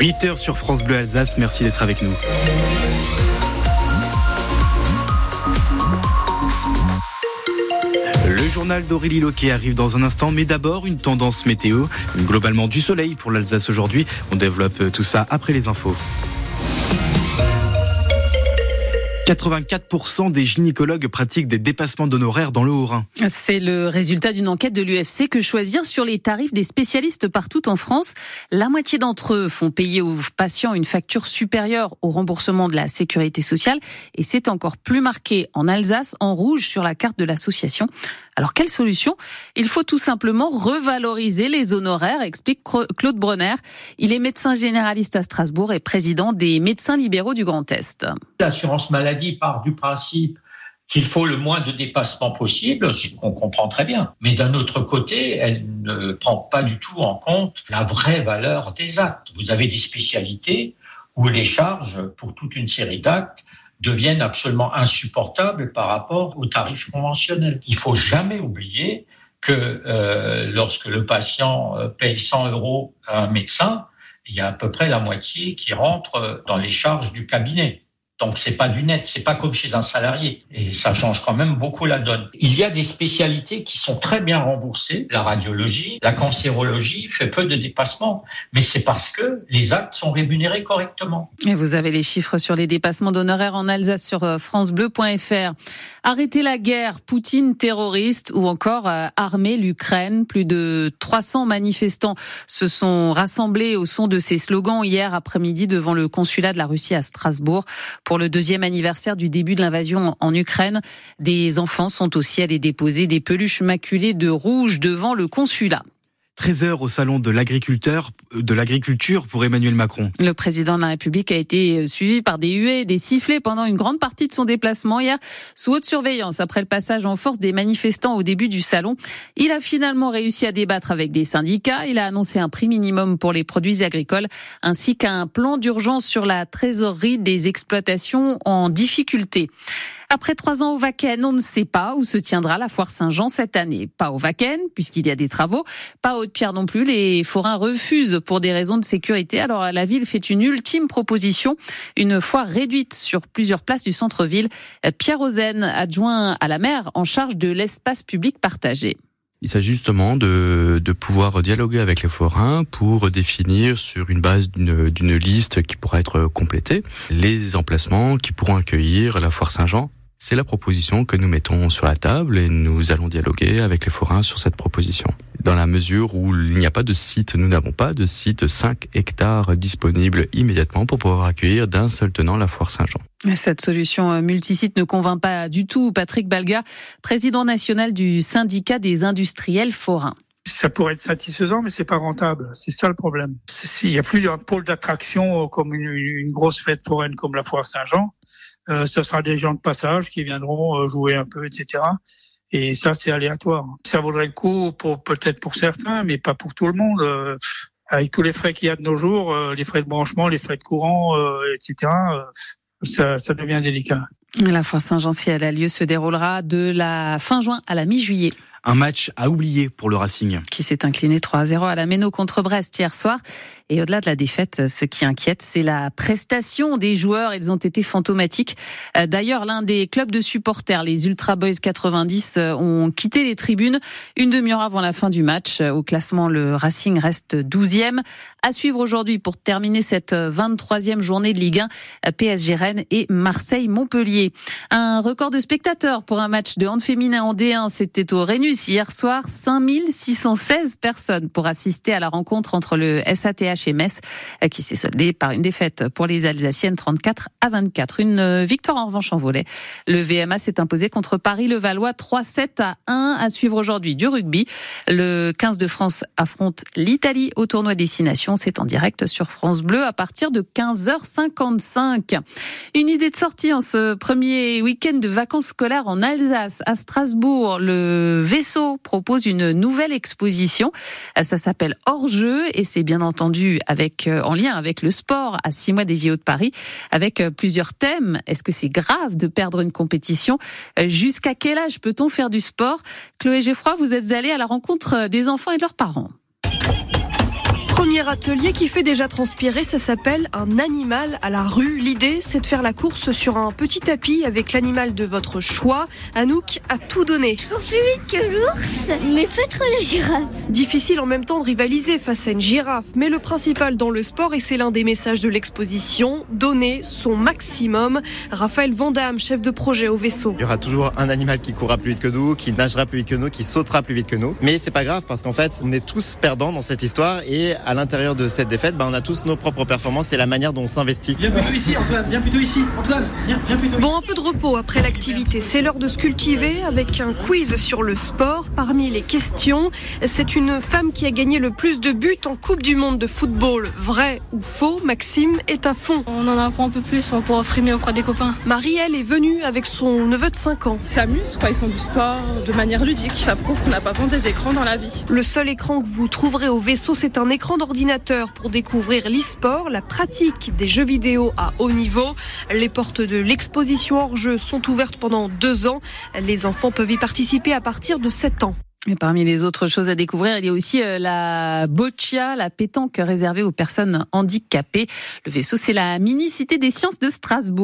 8h sur France Bleu Alsace, merci d'être avec nous. Le journal d'Aurélie Loquet arrive dans un instant, mais d'abord une tendance météo. Globalement du soleil pour l'Alsace aujourd'hui. On développe tout ça après les infos. 84% des gynécologues pratiquent des dépassements d'honoraires dans le Haut-Rhin. C'est le résultat d'une enquête de l'UFC que choisir sur les tarifs des spécialistes partout en France. La moitié d'entre eux font payer aux patients une facture supérieure au remboursement de la sécurité sociale et c'est encore plus marqué en Alsace en rouge sur la carte de l'association. Alors quelle solution? Il faut tout simplement revaloriser les honoraires, explique Claude Bronner. Il est médecin généraliste à Strasbourg et président des médecins libéraux du Grand Est. L'assurance maladie part du principe qu'il faut le moins de dépassements possible, ce qu'on comprend très bien. Mais d'un autre côté, elle ne prend pas du tout en compte la vraie valeur des actes. Vous avez des spécialités où les charges pour toute une série d'actes deviennent absolument insupportables par rapport aux tarifs conventionnels. Il faut jamais oublier que euh, lorsque le patient euh, paye 100 euros à un médecin, il y a à peu près la moitié qui rentre dans les charges du cabinet. Donc c'est pas du net, c'est pas comme chez un salarié et ça change quand même beaucoup la donne. Il y a des spécialités qui sont très bien remboursées, la radiologie, la cancérologie fait peu de dépassements, mais c'est parce que les actes sont rémunérés correctement. Et vous avez les chiffres sur les dépassements d'honoraires en Alsace sur euh, francebleu.fr. Arrêtez la guerre, Poutine terroriste ou encore euh, armer l'Ukraine. Plus de 300 manifestants se sont rassemblés au son de ces slogans hier après-midi devant le consulat de la Russie à Strasbourg pour le deuxième anniversaire du début de l'invasion en Ukraine. Des enfants sont aussi allés déposer des peluches maculées de rouge devant le consulat. 13 heures au salon de l'agriculteur, de l'agriculture pour Emmanuel Macron. Le président de la République a été suivi par des huées, des sifflets pendant une grande partie de son déplacement hier sous haute surveillance après le passage en force des manifestants au début du salon. Il a finalement réussi à débattre avec des syndicats. Il a annoncé un prix minimum pour les produits agricoles ainsi qu'un plan d'urgence sur la trésorerie des exploitations en difficulté. Après trois ans au Vaken, on ne sait pas où se tiendra la foire Saint-Jean cette année. Pas au Vaken, puisqu'il y a des travaux. Pas au Haute-Pierre non plus. Les forains refusent pour des raisons de sécurité. Alors la ville fait une ultime proposition. Une foire réduite sur plusieurs places du centre-ville. Pierre Ozen, adjoint à la maire en charge de l'espace public partagé. Il s'agit justement de, pouvoir dialoguer avec les forains pour définir sur une base d'une liste qui pourra être complétée les emplacements qui pourront accueillir la foire Saint-Jean c'est la proposition que nous mettons sur la table et nous allons dialoguer avec les forains sur cette proposition. Dans la mesure où il n'y a pas de site, nous n'avons pas de site 5 hectares disponibles immédiatement pour pouvoir accueillir d'un seul tenant la foire Saint-Jean. Cette solution euh, multisite ne convainc pas du tout Patrick Balga, président national du syndicat des industriels forains ça pourrait être satisfaisant, mais c'est pas rentable. C'est ça le problème. S'il n'y a plus d'un pôle d'attraction comme une, une, grosse fête foraine comme la foire Saint-Jean, euh, ce sera des gens de passage qui viendront euh, jouer un peu, etc. Et ça, c'est aléatoire. Ça vaudrait le coup pour peut-être pour certains, mais pas pour tout le monde. Euh, avec tous les frais qu'il y a de nos jours, les frais de branchement, les frais de courant, etc. Ça, ça devient délicat. La foire Saint-Jean, si elle a lieu, se déroulera de la fin juin à la mi-juillet. Un match à oublier pour le Racing. Qui s'est incliné 3-0 à la Méno contre Brest hier soir. Et au-delà de la défaite, ce qui inquiète, c'est la prestation des joueurs. Ils ont été fantomatiques. Euh, d'ailleurs, l'un des clubs de supporters, les Ultra Boys 90, euh, ont quitté les tribunes une demi-heure avant la fin du match. Au classement, le Racing reste 12e. À suivre aujourd'hui pour terminer cette 23e journée de Ligue 1, PSG Rennes et Marseille-Montpellier. Un record de spectateurs pour un match de hand féminin en D1, c'était au Rénus hier soir 5616 personnes pour assister à la rencontre entre le SATH et Metz euh, qui s'est soldée par une défaite pour les Alsaciennes 34 à 24. Une euh, victoire en revanche en volet. Le VMA s'est imposé contre Paris-Levallois 3-7 à 1 à suivre aujourd'hui du rugby. Le 15 de France affronte l'Italie au tournoi Destination. C'est en direct sur France Bleu à partir de 15h55. Une idée de sortie en ce premier week-end de vacances scolaires en Alsace, à Strasbourg. Le Vaisseau propose une nouvelle exposition. Ça s'appelle Hors jeu et c'est bien entendu avec euh, en lien avec le sport à six mois des JO de Paris, avec euh, plusieurs thèmes. Est-ce que c'est grave de perdre une compétition euh, Jusqu'à quel âge peut-on faire du sport? Chloé Geffroy, vous êtes allée à la rencontre des enfants et de leurs parents. Premier atelier qui fait déjà transpirer, ça s'appelle un animal à la rue. L'idée, c'est de faire la course sur un petit tapis avec l'animal de votre choix. Anouk a tout donné. Je cours plus vite que l'ours, mais pas trop la girafe. Difficile en même temps de rivaliser face à une girafe, mais le principal dans le sport, et c'est l'un des messages de l'exposition, donner son maximum. Raphaël Vandamme, chef de projet au vaisseau. Il y aura toujours un animal qui courra plus vite que nous, qui nagera plus vite que nous, qui sautera plus vite que nous. Mais c'est pas grave parce qu'en fait, on est tous perdants dans cette histoire et à l'intérieur de cette défaite, bah, on a tous nos propres performances et la manière dont on s'investit. Viens plutôt ici, Antoine. Viens plutôt ici, Antoine. Viens, viens plutôt ici. Bon, un peu de repos après l'activité. C'est l'heure de se cultiver avec un quiz sur le sport. Parmi les questions, c'est une femme qui a gagné le plus de buts en Coupe du Monde de football. Vrai ou faux Maxime est à fond. On en apprend un peu plus pour frimer auprès des copains. Marie, elle, est venue avec son neveu de 5 ans. Ils s'amusent, quoi. Ils font du sport de manière ludique. Ça prouve qu'on n'a pas besoin des écrans dans la vie. Le seul écran que vous trouverez au vaisseau, c'est un écran d'ordinateur pour découvrir l'e-sport, la pratique des jeux vidéo à haut niveau. Les portes de l'exposition hors jeu sont ouvertes pendant deux ans. Les enfants peuvent y participer à partir de 7 ans. Et parmi les autres choses à découvrir, il y a aussi euh, la boccia, la pétanque réservée aux personnes handicapées. Le vaisseau, c'est la mini-cité des sciences de Strasbourg.